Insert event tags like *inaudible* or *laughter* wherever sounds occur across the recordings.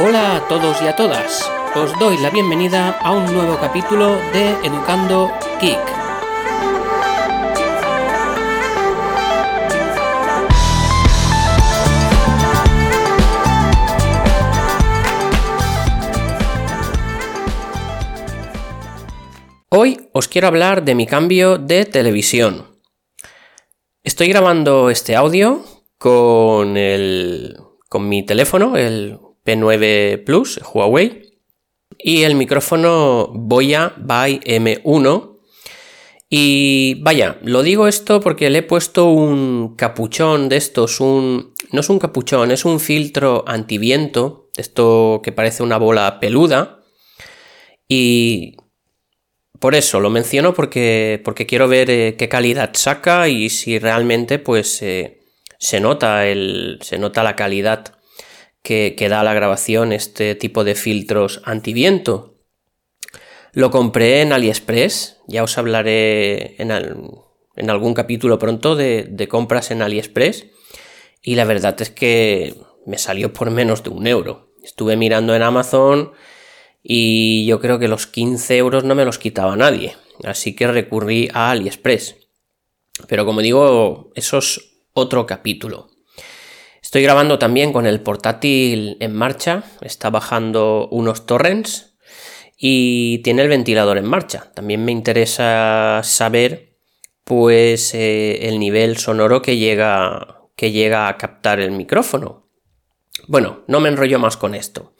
Hola a todos y a todas. Os doy la bienvenida a un nuevo capítulo de Educando Geek. Hoy os quiero hablar de mi cambio de televisión. Estoy grabando este audio con el con mi teléfono, el P9 Plus, Huawei, y el micrófono Boya by M1. Y vaya, lo digo esto porque le he puesto un capuchón de estos, un... no es un capuchón, es un filtro antiviento, esto que parece una bola peluda. Y por eso lo menciono porque, porque quiero ver eh, qué calidad saca y si realmente pues eh, se, nota el, se nota la calidad que, da la grabación este tipo de filtros antiviento. Lo compré en AliExpress, ya os hablaré en, en algún capítulo pronto de, de, compras en AliExpress y la verdad es que me salió por menos de un euro. Estuve mirando en Amazon y yo creo que los 15 euros no me los quitaba nadie, así que recurrí a AliExpress. Pero como digo, eso es otro capítulo. Estoy grabando también con el portátil en marcha, está bajando unos torrents y tiene el ventilador en marcha. También me interesa saber pues eh, el nivel sonoro que llega, que llega a captar el micrófono. Bueno, no me enrollo más con esto.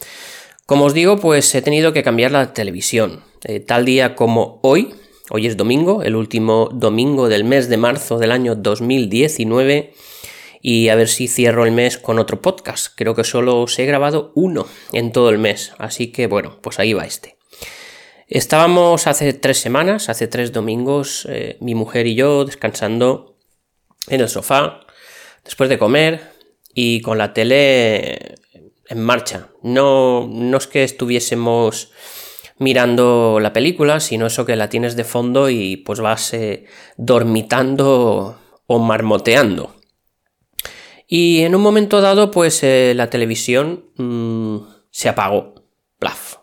Como os digo, pues he tenido que cambiar la televisión. Eh, tal día como hoy, hoy es domingo, el último domingo del mes de marzo del año 2019, y a ver si cierro el mes con otro podcast. Creo que solo os he grabado uno en todo el mes, así que bueno, pues ahí va este. Estábamos hace tres semanas, hace tres domingos, eh, mi mujer y yo descansando en el sofá, después de comer y con la tele en marcha. No, no es que estuviésemos mirando la película, sino eso que la tienes de fondo y pues vas eh, dormitando o marmoteando. Y en un momento dado, pues eh, la televisión mm, se apagó. Plaf.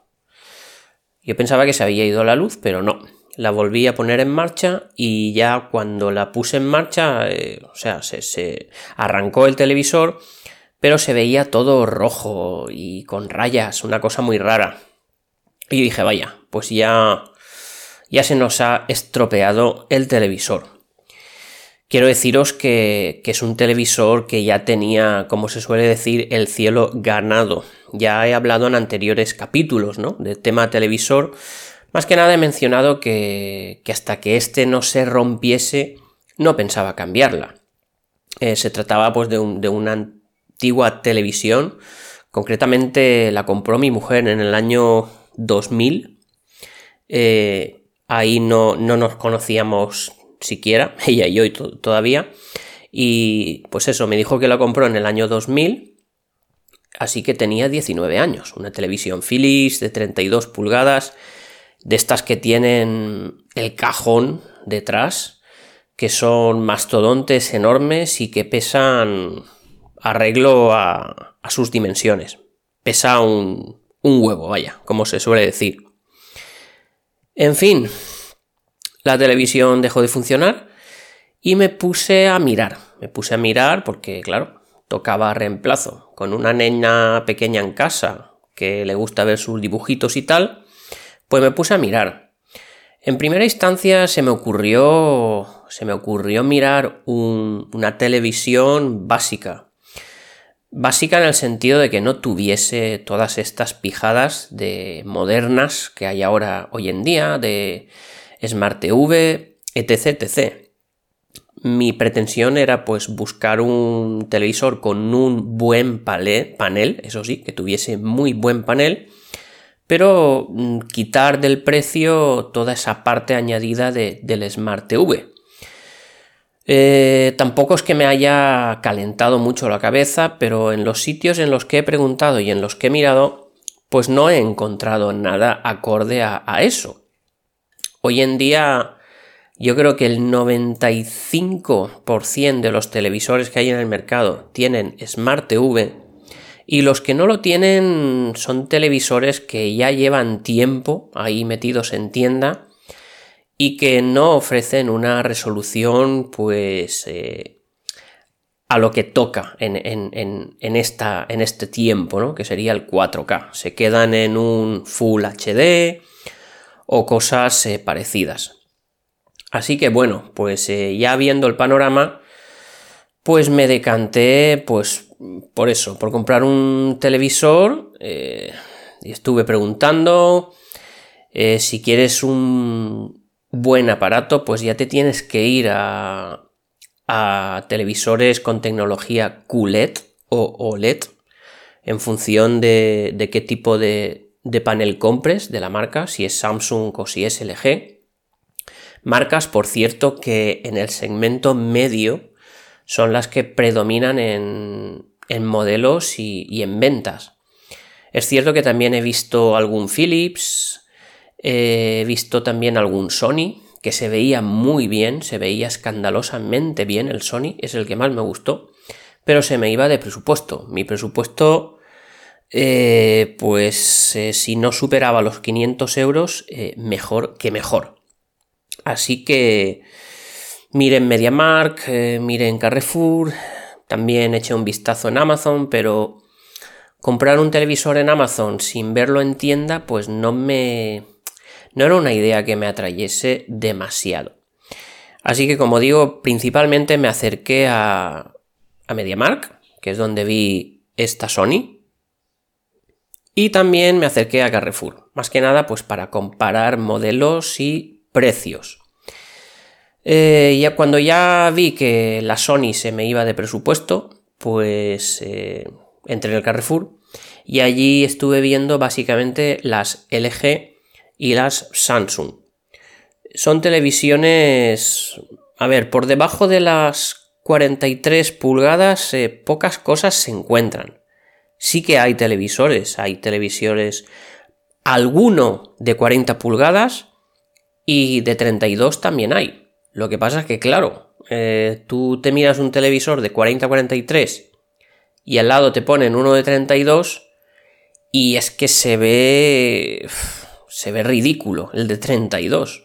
Yo pensaba que se había ido la luz, pero no. La volví a poner en marcha y ya cuando la puse en marcha, eh, o sea, se, se arrancó el televisor pero se veía todo rojo y con rayas, una cosa muy rara. Y dije, vaya, pues ya, ya se nos ha estropeado el televisor. Quiero deciros que, es un televisor que ya tenía, como se suele decir, el cielo ganado. Ya he hablado en anteriores capítulos, ¿no? De tema televisor. Más que nada he mencionado que, hasta que este no se rompiese, no pensaba cambiarla. Eh, se trataba pues de un, de un antigua televisión. Concretamente la compró mi mujer en el año 2000. Eh, ahí no, no, nos conocíamos siquiera, *laughs* ella y yo todavía. Y pues eso, me dijo que la compró en el año 2000. Así que tenía 19 años. Una televisión Philips de 32 pulgadas. De estas que tienen el cajón detrás. Que son mastodontes enormes y que pesan arreglo a, sus dimensiones. Pesa un, un huevo, vaya, como se suele decir. En fin, la televisión dejó de funcionar y me puse a mirar. Me puse a mirar porque, claro, tocaba reemplazo. Con una nena pequeña en casa que le gusta ver sus dibujitos y tal, pues me puse a mirar. En primera instancia se me ocurrió, se me ocurrió mirar una televisión básica, Básica en el sentido de que no tuviese todas estas pijadas de modernas que hay ahora hoy en día, de Smart TV, etc, etc. Mi pretensión era pues buscar un televisor con un buen panel, eso sí, que tuviese muy buen panel, pero mm, quitar del precio toda esa parte añadida del Smart TV. Eh, tampoco es que me haya calentado mucho la cabeza, pero en los sitios en los que he preguntado y en los que he mirado, pues no he encontrado nada acorde a, eso. Hoy en día yo creo que el 95% de los televisores que hay en el mercado tienen Smart TV Y los que no lo tienen son televisores que ya llevan tiempo ahí metidos en tienda y que no ofrecen una resolución pues eh, a lo que toca en, esta, en este tiempo, ¿no? que sería el 4K. Se quedan en un Full HD o cosas eh, parecidas. Así que bueno, pues eh, ya viendo el panorama, pues me decanté pues por eso, por comprar un televisor y estuve preguntando si quieres un buen aparato, pues ya te tienes que ir a, televisores con tecnología QLED o OLED en función de, qué tipo de, de, panel compres de la marca, si es Samsung o si es LG. Marcas, por cierto, que en el segmento medio son las que predominan en, en modelos y, y en ventas. Es cierto que también he visto algún Philips, He visto también algún Sony que se veía muy bien, se veía escandalosamente bien el Sony, es el que más me gustó, pero se me iba de presupuesto. Mi presupuesto, eh, pues eh, si no superaba los 500 euros, eh, mejor que mejor. Así que miren MediaMark, miren Carrefour, también eché un vistazo en Amazon, pero comprar un televisor en Amazon sin verlo en tienda, pues no me no era una idea que me atrayese demasiado. Así que como digo, principalmente me acerqué a, a MediaMark, que es donde vi esta Sony, y también me acerqué a Carrefour, más que nada pues para comparar modelos y precios. Eh, ya cuando ya vi que la Sony se me iba de presupuesto, pues eh, entré en el Carrefour y allí estuve viendo básicamente las LG y las Samsung. Son televisiones, a ver, por debajo de las 43 pulgadas eh, pocas cosas se encuentran. Sí que hay televisores, hay televisores, alguno de 40 pulgadas y de 32 también hay. Lo que pasa es que, claro, eh, tú te miras un televisor de 40-43 y al lado te ponen uno de 32 y es que se ve se ve ridículo el de 32.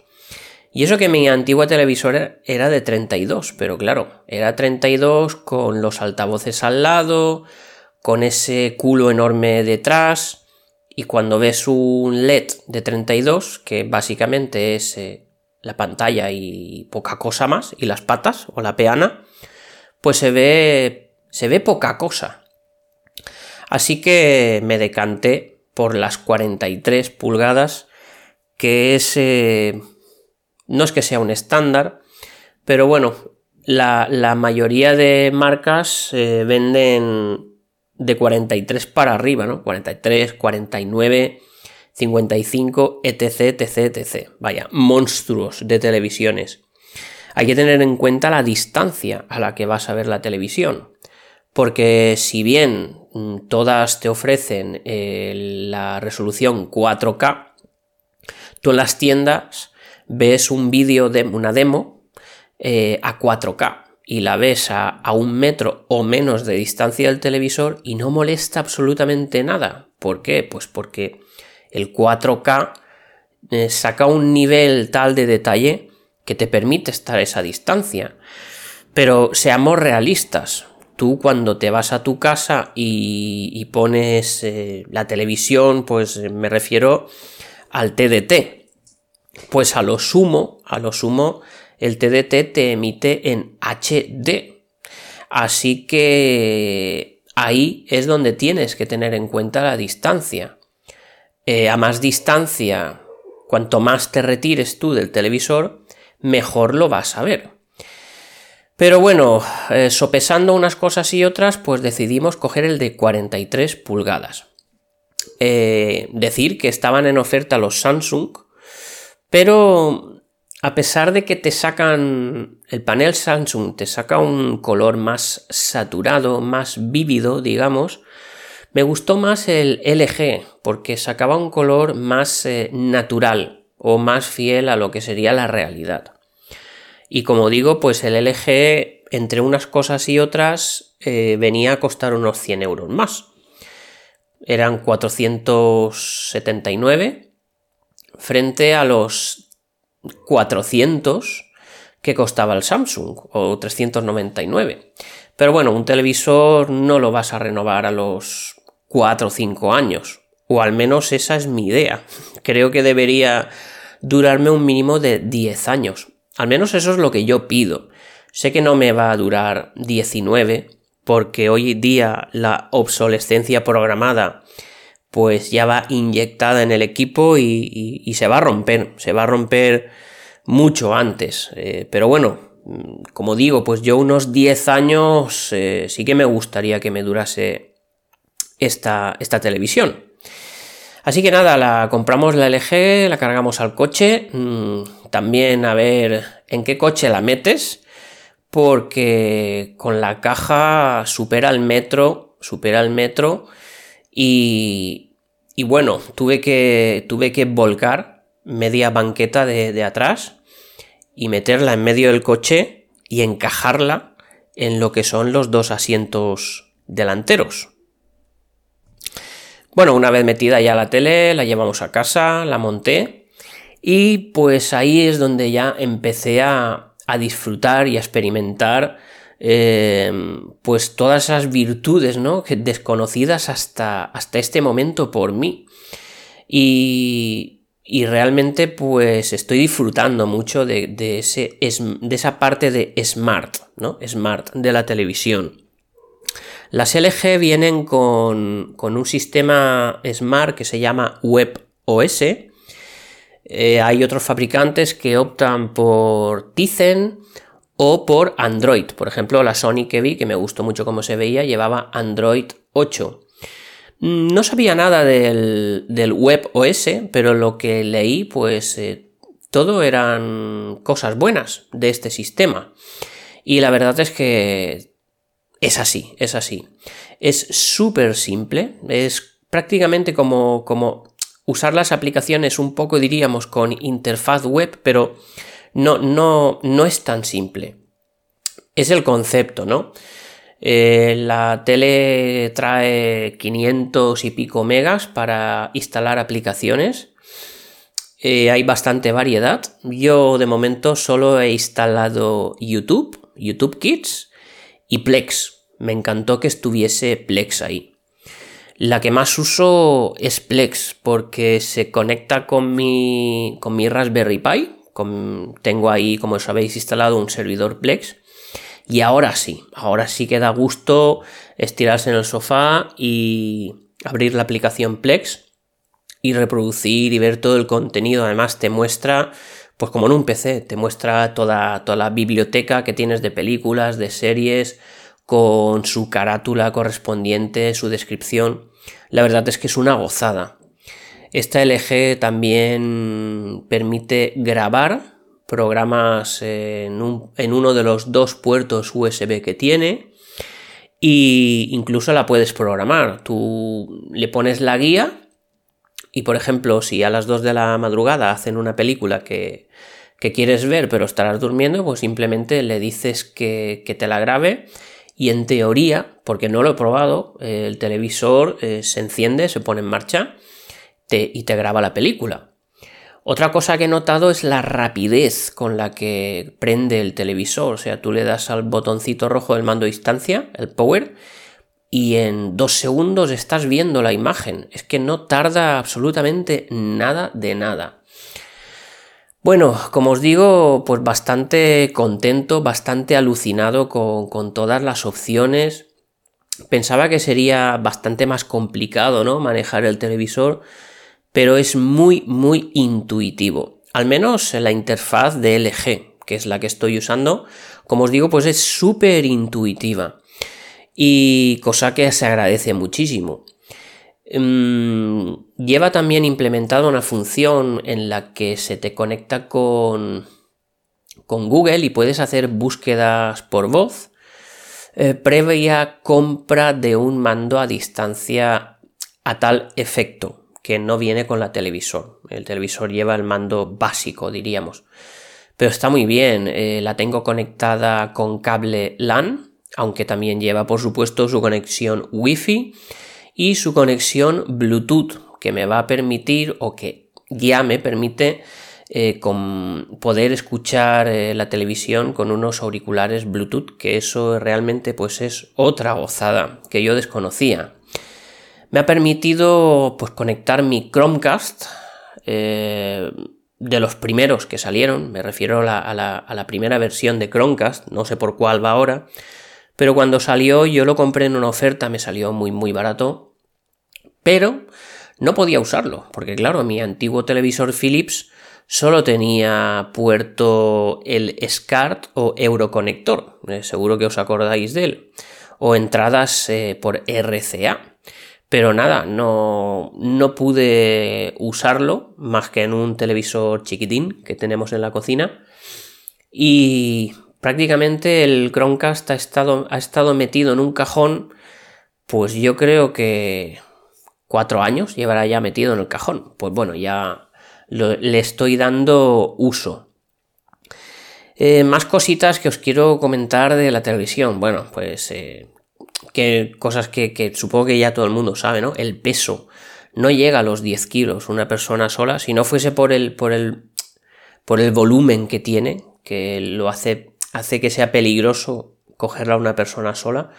Y eso que mi antigua televisora era de 32, pero claro, era 32 con los altavoces al lado, con ese culo enorme detrás, y cuando ves un LED de 32, que básicamente es eh, la pantalla y poca cosa más, y las patas o la peana, pues se ve, se ve poca cosa. Así que me decanté por las 43 pulgadas, que es... Eh, no es que sea un estándar, pero bueno, la, mayoría de marcas eh, venden de 43 para arriba, ¿no? 43, 49, 55, etc, etc, etc. Vaya, monstruos de televisiones. Hay que tener en cuenta la distancia a la que vas a ver la televisión. Porque si bien mm, todas te ofrecen eh, la resolución 4K, tú en las tiendas ves un vídeo de una demo eh, a 4K y la ves a, un metro o menos de distancia del televisor y no molesta absolutamente nada. ¿Por qué? Pues porque el 4K eh, saca un nivel tal de detalle que te permite estar a esa distancia. Pero seamos realistas, tú cuando te vas a tu casa y, pones eh, la televisión, pues eh, me refiero al TDT. Pues a lo sumo, a lo sumo, el TDT te emite en HD. Así que ahí es donde tienes que tener en cuenta la distancia. Eh, a más distancia, cuanto más te retires tú del televisor, mejor lo vas a ver. Pero bueno, eh, sopesando unas cosas y otras, pues decidimos coger el de 43 pulgadas. Eh, decir que estaban en oferta los Samsung, pero a pesar de que te sacan el panel Samsung, te saca un color más saturado, más vívido, digamos, me gustó más el LG, porque sacaba un color más eh, natural o más fiel a lo que sería la realidad. Y como digo, pues el LG, entre unas cosas y otras, eh, venía a costar unos 100 euros más. eran 479 frente a los 400 que costaba el Samsung o 399. Pero bueno, un televisor no lo vas a renovar a los 4 o 5 años. O al menos esa es mi idea. *laughs* Creo que debería durarme un mínimo de 10 años. Al menos eso es lo que yo pido. Sé que no me va a durar 19 porque hoy día la obsolescencia programada pues ya va inyectada en el equipo y, se va a romper, se va a romper mucho antes. Eh, pero bueno, como digo, pues yo unos 10 años eh, sí que me gustaría que me durase esta, esta televisión. Así que nada, la compramos la LG, la cargamos al coche, mm, también a ver en qué coche la metes, porque con la caja supera el metro, supera el metro y, bueno, tuve que, tuve que volcar media banqueta de, de atrás y meterla en medio del coche y encajarla en lo que son los dos asientos delanteros. Bueno, una vez metida ya la tele, la llevamos a casa, la monté y pues ahí es donde ya empecé a, disfrutar y a experimentar eh, pues todas esas virtudes ¿no? desconocidas hasta, hasta este momento por mí. Y, y realmente pues estoy disfrutando mucho de, de, ese, de esa parte de smart, ¿no? Smart de la televisión. Las LG vienen con, un sistema Smart que se llama WebOS. Eh, hay otros fabricantes que optan por Tizen o por Android. Por ejemplo, la Sony que vi, que me gustó mucho cómo se veía, llevaba Android 8. Mm, no sabía nada del, del WebOS, pero lo que leí, pues eh, todo eran cosas buenas de este sistema. Y la verdad es que es así, es así. Es súper simple, es prácticamente como, como usar las aplicaciones un poco, diríamos, con interfaz web, pero no, no, no es tan simple. Es el concepto, ¿no? Eh, la tele trae 500 y pico megas para instalar aplicaciones. Eh, hay bastante variedad. Yo de momento solo he instalado YouTube, YouTube Kids, y Plex. Me encantó que estuviese Plex ahí. La que más uso es Plex porque se conecta con mi, con mi Raspberry Pi. Tengo ahí, como sabéis, instalado un servidor Plex. Y ahora sí, ahora sí que da gusto estirarse en el sofá y abrir la aplicación Plex y reproducir y ver todo el contenido. Además te muestra, pues como en un PC, te muestra toda, toda la biblioteca que tienes de películas, de series, con su carátula correspondiente, su descripción. La verdad es que es una gozada. Esta LG también permite grabar programas en, uno de los dos puertos USB que tiene e incluso la puedes programar. Tú le pones la guía y por ejemplo si a las 2 de la madrugada hacen una película que, quieres ver pero estarás durmiendo, pues simplemente le dices que, te la grabe y en teoría, porque no lo he probado, el televisor eh, se enciende, se pone en marcha y te graba la película. Otra cosa que he notado es la rapidez con la que prende el televisor. O sea, tú le das al botoncito rojo del mando a distancia, el power, y en dos segundos estás viendo la imagen. Es que no tarda absolutamente nada de nada. Bueno, como os digo, pues bastante contento, bastante alucinado con, todas las opciones. Pensaba que sería bastante más complicado, ¿no? Manejar el televisor, pero es muy, muy intuitivo. Al menos la interfaz de LG, que es la que estoy usando, como os digo, pues es súper intuitiva. Y cosa que se agradece muchísimo. Mm, lleva también implementada una función en la que se te conecta con, con Google y puedes hacer búsquedas por voz eh, previa compra de un mando a distancia a tal efecto que no viene con la televisor. El televisor lleva el mando básico, diríamos. Pero está muy bien. Eh, la tengo conectada con cable LAN, aunque también lleva, por supuesto, su conexión Wi-Fi y su conexión Bluetooth, que me va a permitir o que ya me permite eh, con poder escuchar eh, la televisión con unos auriculares Bluetooth, que eso realmente pues es otra gozada que yo desconocía. Me ha permitido pues conectar mi Chromecast eh, de los primeros que salieron, me refiero a la, primera versión de Chromecast, no sé por cuál va ahora, pero cuando salió yo lo compré en una oferta, me salió muy muy barato, pero no podía usarlo, porque claro, mi antiguo televisor Philips solo tenía puerto el SCART o Euroconector, eh, seguro que os acordáis de él, o entradas eh, por RCA. Pero nada, no, no pude usarlo más que en un televisor chiquitín que tenemos en la cocina. Y prácticamente el Chromecast ha estado, ha estado metido en un cajón, pues yo creo que cuatro años llevará ya metido en el cajón. Pues bueno, ya le estoy dando uso. Eh, más cositas que os quiero comentar de la televisión. Bueno, pues eh, que cosas que, supongo que ya todo el mundo sabe, ¿no? El peso no llega a los 10 kilos una persona sola. Si no fuese por el, por el, por el volumen que tiene, que lo hace, hace que sea peligroso cogerla a una persona sola,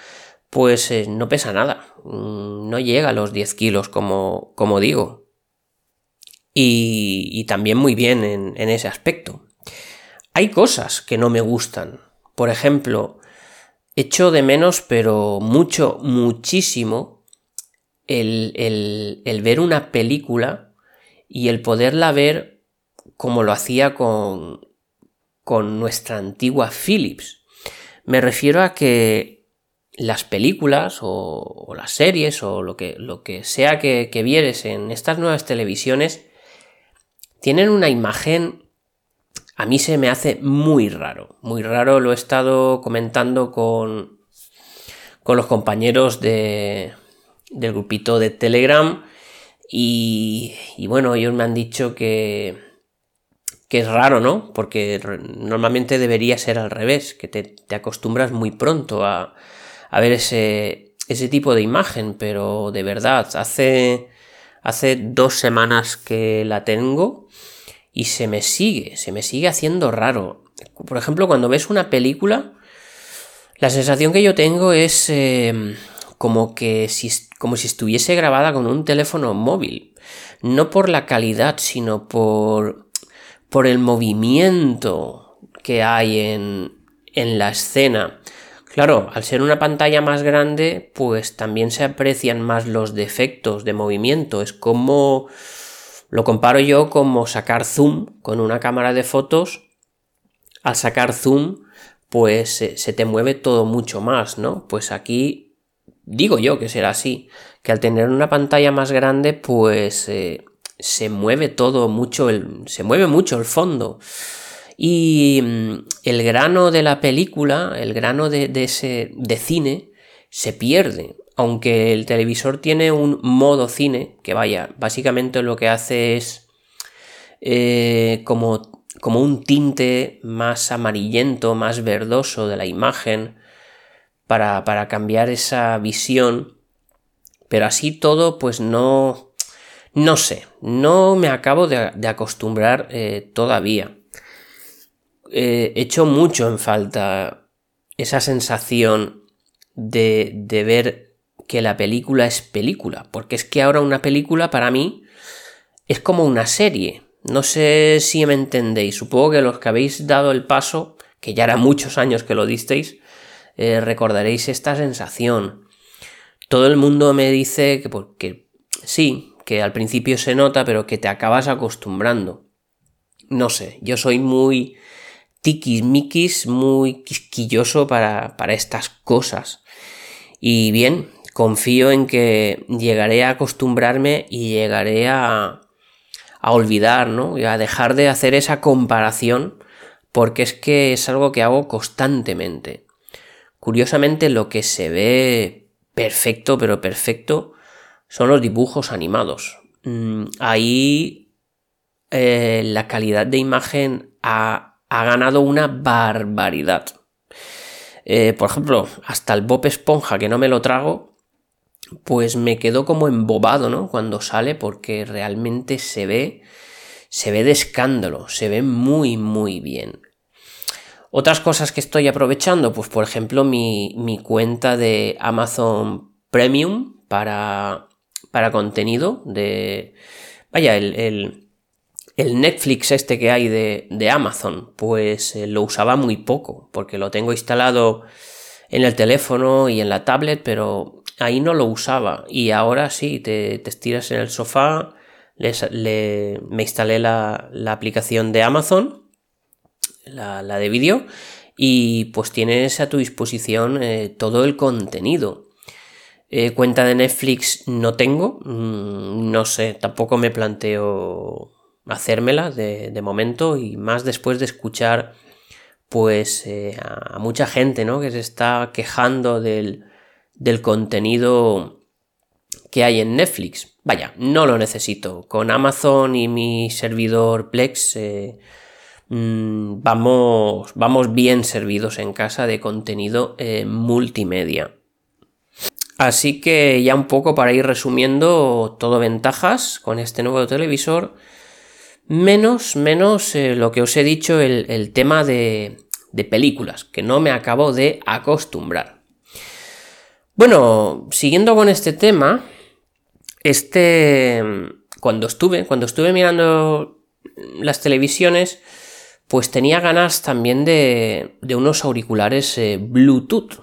pues eh, no pesa nada. Mm, no llega a los 10 kilos, como, como digo y, también muy bien en, ese aspecto. Hay cosas que no me gustan. Por ejemplo, echo de menos, pero mucho, muchísimo, el, el, ver una película y el poderla ver como lo hacía con, con nuestra antigua Philips. Me refiero a que las películas o, las series o lo que, lo que sea que, que vieres en estas nuevas televisiones tienen una imagen, a mí se me hace muy raro, muy raro, lo he estado comentando con, con los compañeros de, del grupito de Telegram y, bueno, ellos me han dicho que, que es raro, ¿no? Porque normalmente debería ser al revés, que te, te acostumbras muy pronto a, a ver ese, ese tipo de imagen, pero de verdad, hace, hace dos semanas que la tengo y se me sigue, se me sigue haciendo raro. Por ejemplo, cuando ves una película, la sensación que yo tengo es em, como que si, como si estuviese grabada con un teléfono móvil. No por la calidad, sino por, por el movimiento que hay en, en la escena. Claro, al ser una pantalla más grande, pues también se aprecian más los defectos de movimiento. Es como lo comparo yo como sacar zoom con una cámara de fotos. Al sacar zoom, pues se, te mueve todo mucho más, ¿no? Pues aquí digo yo que será así, que al tener una pantalla más grande, pues eh, se mueve todo mucho, el, se mueve mucho el fondo. Y mm, el grano de la película, el grano de, de ese de cine, se pierde aunque el televisor tiene un modo cine, que vaya, básicamente lo que hace es eh, como, como un tinte más amarillento, más verdoso de la imagen, para, para cambiar esa visión, pero así todo, pues no, no sé, no me acabo de, acostumbrar eh, todavía. Eh, echo mucho en falta esa sensación de, de ver que la película es película, porque es que ahora una película para mí es como una serie. No sé si me entendéis, supongo que los que habéis dado el paso, que ya era muchos años que lo disteis, eh, recordaréis esta sensación. Todo el mundo me dice que, porque sí, que al principio se nota, pero que te acabas acostumbrando. No sé, yo soy muy tiquismiquis, muy quisquilloso para, para estas cosas. Y bien, confío en que llegaré a acostumbrarme y llegaré a, a olvidar, ¿no? Y a dejar de hacer esa comparación porque es que es algo que hago constantemente. Curiosamente lo que se ve perfecto, pero perfecto, son los dibujos animados. Mm, ahí eh, la calidad de imagen ha, ha ganado una barbaridad. Eh, por ejemplo, hasta el Bob Esponja, que no me lo trago, pues me quedo como embobado, ¿no? Cuando sale porque realmente se ve, se ve de escándalo, se ve muy, muy bien. Otras cosas que estoy aprovechando, pues por ejemplo mi, mi cuenta de Amazon Premium para, para contenido de... Vaya, el, el, Netflix este que hay de, de Amazon, pues eh, lo usaba muy poco, porque lo tengo instalado en el teléfono y en la tablet, pero ahí no lo usaba. Y ahora sí, te, te estiras en el sofá, le, me instalé la, la, aplicación de Amazon, la, la de vídeo, y pues tienes a tu disposición eh, todo el contenido. Eh, cuenta de Netflix no tengo, mm, no sé, tampoco me planteo hacérmela de, de momento y más después de escuchar pues eh, a mucha gente ¿no? que se está quejando del, del contenido que hay en Netflix. Vaya, no lo necesito. Con Amazon y mi servidor Plex eh, mm, vamos, vamos bien servidos en casa de contenido eh, multimedia. Así que ya un poco para ir resumiendo todo ventajas con este nuevo televisor. Menos, menos eh, lo que os he dicho, el, tema de, de películas, que no me acabo de acostumbrar. Bueno, siguiendo con este tema, este, cuando estuve, cuando estuve mirando las televisiones, pues tenía ganas también de, de unos auriculares eh, Bluetooth,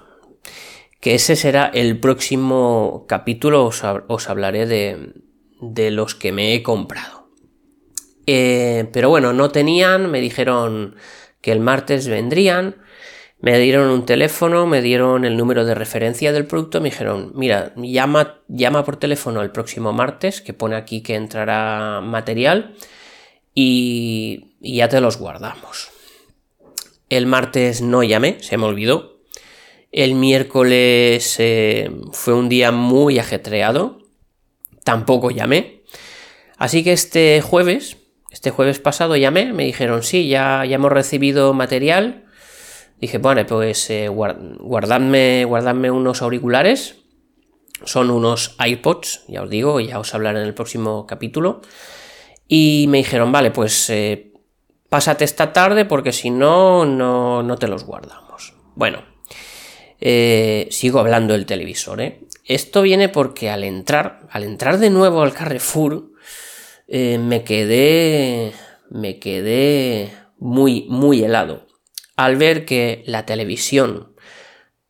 que ese será el próximo capítulo, os, hablaré de, de los que me he comprado. Eh, pero bueno, no tenían, me dijeron que el martes vendrían, me dieron un teléfono, me dieron el número de referencia del producto, me dijeron, mira, llama, llama por teléfono el próximo martes, que pone aquí que entrará material, y, ya te los guardamos. El martes no llamé, se me olvidó. El miércoles eh, fue un día muy ajetreado, tampoco llamé. Así que este jueves este jueves pasado llamé, me dijeron, sí, ya, ya hemos recibido material. Dije, bueno, pues eh, guardadme, unos auriculares. Son unos iPods, ya os digo, ya os hablaré en el próximo capítulo. Y me dijeron, vale, pues eh, pásate esta tarde porque si no, no, te los guardamos. Bueno, eh, sigo hablando del televisor, ¿eh? Esto viene porque al entrar, al entrar de nuevo al Carrefour, eh, me quedé, me quedé muy, muy helado al ver que la televisión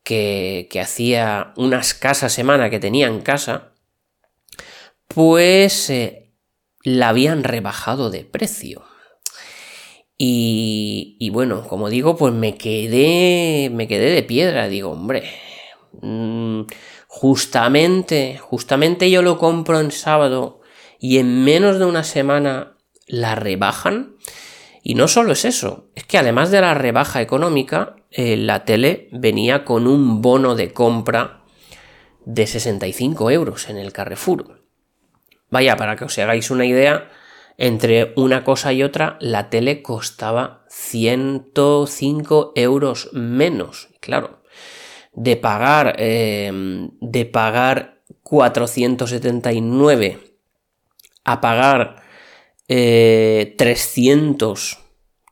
que, hacía una escasa semana que tenía en casa, pues eh, la habían rebajado de precio. Y, y, bueno, como digo, pues me quedé, me quedé de piedra. Digo, hombre, mm, justamente, justamente yo lo compro en sábado y en menos de una semana la rebajan. Y no solo es eso, es que además de la rebaja económica, eh, la tele venía con un bono de compra de 65 euros en el Carrefour. Vaya, para que os hagáis una idea, entre una cosa y otra, la tele costaba 105 euros menos. Claro, de pagar, eh, de pagar 479 a pagar 300, eh,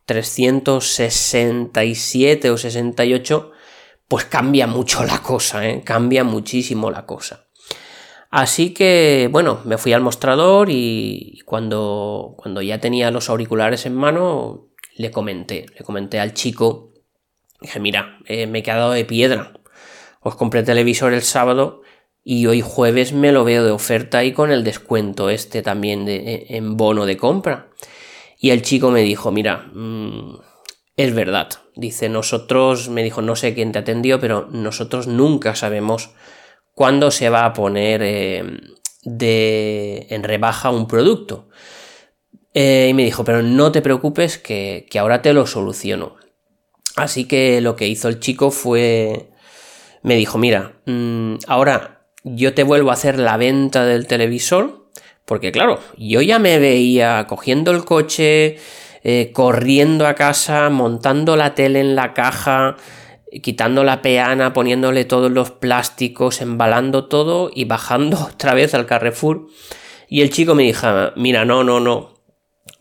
367 o 68, pues cambia mucho la cosa, ¿eh? cambia muchísimo la cosa. Así que, bueno, me fui al mostrador y cuando, cuando ya tenía los auriculares en mano, le comenté, le comenté al chico, dije, mira, eh, me he quedado de piedra, os compré televisor el sábado y hoy jueves me lo veo de oferta y con el descuento este también de, e, en bono de compra. Y el chico me dijo, mira, mm, es verdad. Dice, nosotros, me dijo, no sé quién te atendió, pero nosotros nunca sabemos cuándo se va a poner eh, de, en rebaja un producto. Eh, y me dijo, pero no te preocupes que, que ahora te lo soluciono. Así que lo que hizo el chico fue, me dijo, mira, mm, ahora yo te vuelvo a hacer la venta del televisor, porque claro, yo ya me veía cogiendo el coche, eh, corriendo a casa, montando la tele en la caja quitando la peana, poniéndole todos los plásticos, embalando todo y bajando *laughs* otra vez al Carrefour. Y el chico me dijo, mira, no, no, no.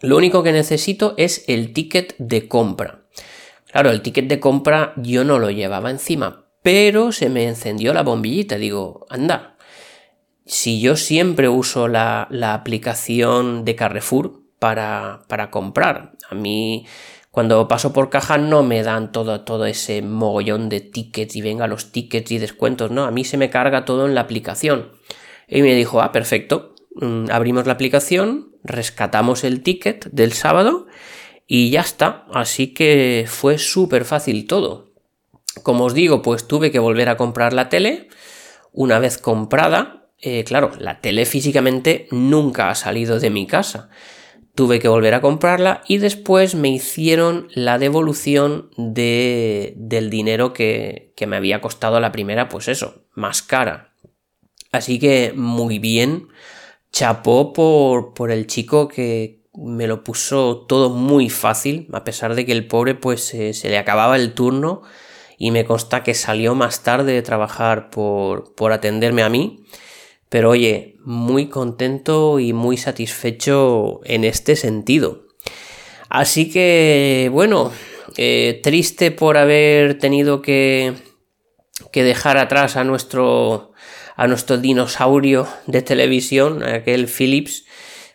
Lo único que necesito es el ticket de compra. Claro, el ticket de compra yo no lo llevaba encima, pero se me encendió la bombillita. Digo, anda, si yo siempre uso la, la aplicación de Carrefour para, para comprar, a mí cuando paso por caja no me dan todo, todo ese mogollón de tickets y venga los tickets y descuentos, no, a mí se me carga todo en la aplicación. Y me dijo, ah, perfecto, mm, abrimos la aplicación, rescatamos el ticket del sábado y ya está. Así que fue súper fácil todo. Como os digo, pues tuve que volver a comprar la tele. Una vez comprada, eh, claro, la tele físicamente nunca ha salido de mi casa tuve que volver a comprarla y después me hicieron la devolución de, del dinero que, me había costado la primera, pues eso, más cara. Así que muy bien, chapó por, por el chico que me lo puso todo muy fácil, a pesar de que el pobre pues se le acababa el turno y me consta que salió más tarde de trabajar por, por atenderme a mí pero oye, muy contento y muy satisfecho en este sentido. Así que, bueno, eh, triste por haber tenido que, que dejar atrás a nuestro, a nuestro dinosaurio de televisión, aquel Philips.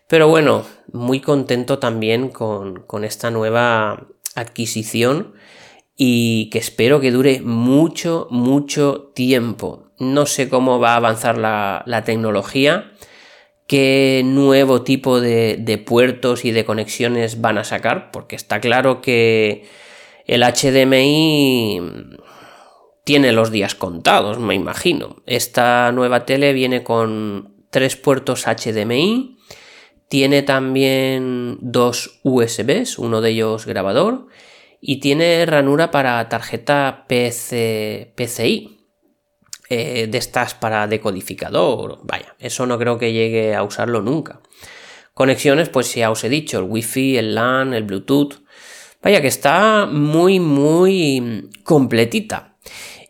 Pero bueno, muy contento también con, con esta nueva adquisición y que espero que dure mucho, mucho tiempo. No sé cómo va a avanzar la, tecnología, qué nuevo tipo de, puertos y de conexiones van a sacar, porque está claro que el HDMI tiene los días contados, me imagino. Esta nueva tele viene con tres puertos HDMI, tiene también dos USBs, uno de ellos grabador, y tiene ranura para tarjeta PCI, eh, de estas para decodificador. Vaya, eso no creo que llegue a usarlo nunca. Conexiones, pues ya os he dicho, el Wi-Fi, el LAN, el Bluetooth. Vaya que está muy, muy completita.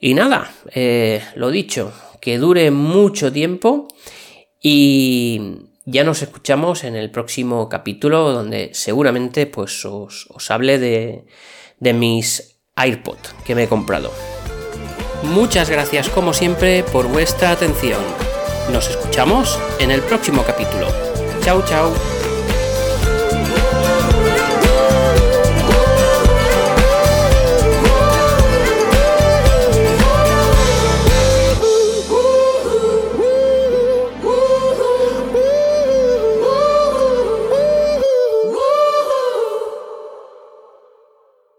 Y nada, eh, lo dicho, que dure mucho tiempo y ya nos escuchamos en el próximo capítulo donde seguramente pues os, os hable de, de mis AirPods que me he comprado. Muchas gracias como siempre por vuestra atención. Nos escuchamos en el próximo capítulo. Chao, chao.